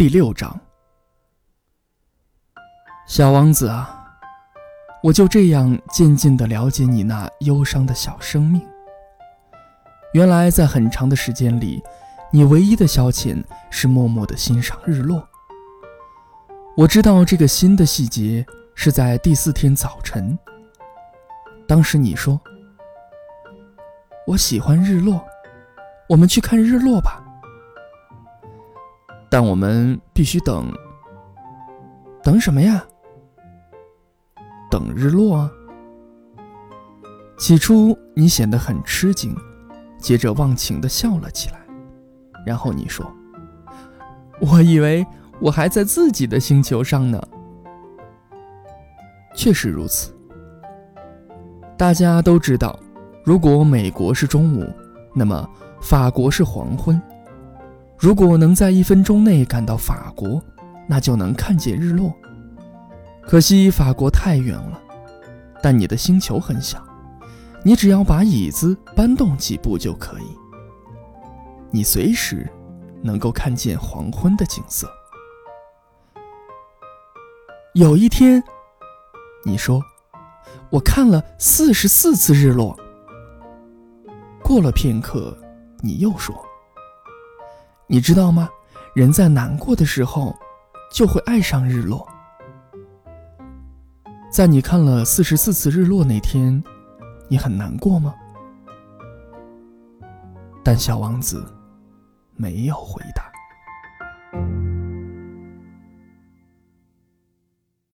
第六章，小王子啊，我就这样渐渐地了解你那忧伤的小生命。原来，在很长的时间里，你唯一的消遣是默默地欣赏日落。我知道这个新的细节是在第四天早晨。当时你说：“我喜欢日落，我们去看日落吧。”但我们必须等，等什么呀？等日落啊！起初你显得很吃惊，接着忘情的笑了起来，然后你说：“我以为我还在自己的星球上呢。”确实如此。大家都知道，如果美国是中午，那么法国是黄昏。如果能在一分钟内赶到法国，那就能看见日落。可惜法国太远了，但你的星球很小，你只要把椅子搬动几步就可以。你随时能够看见黄昏的景色。有一天，你说：“我看了四十四次日落。”过了片刻，你又说。你知道吗？人在难过的时候，就会爱上日落。在你看了四十四次日落那天，你很难过吗？但小王子没有回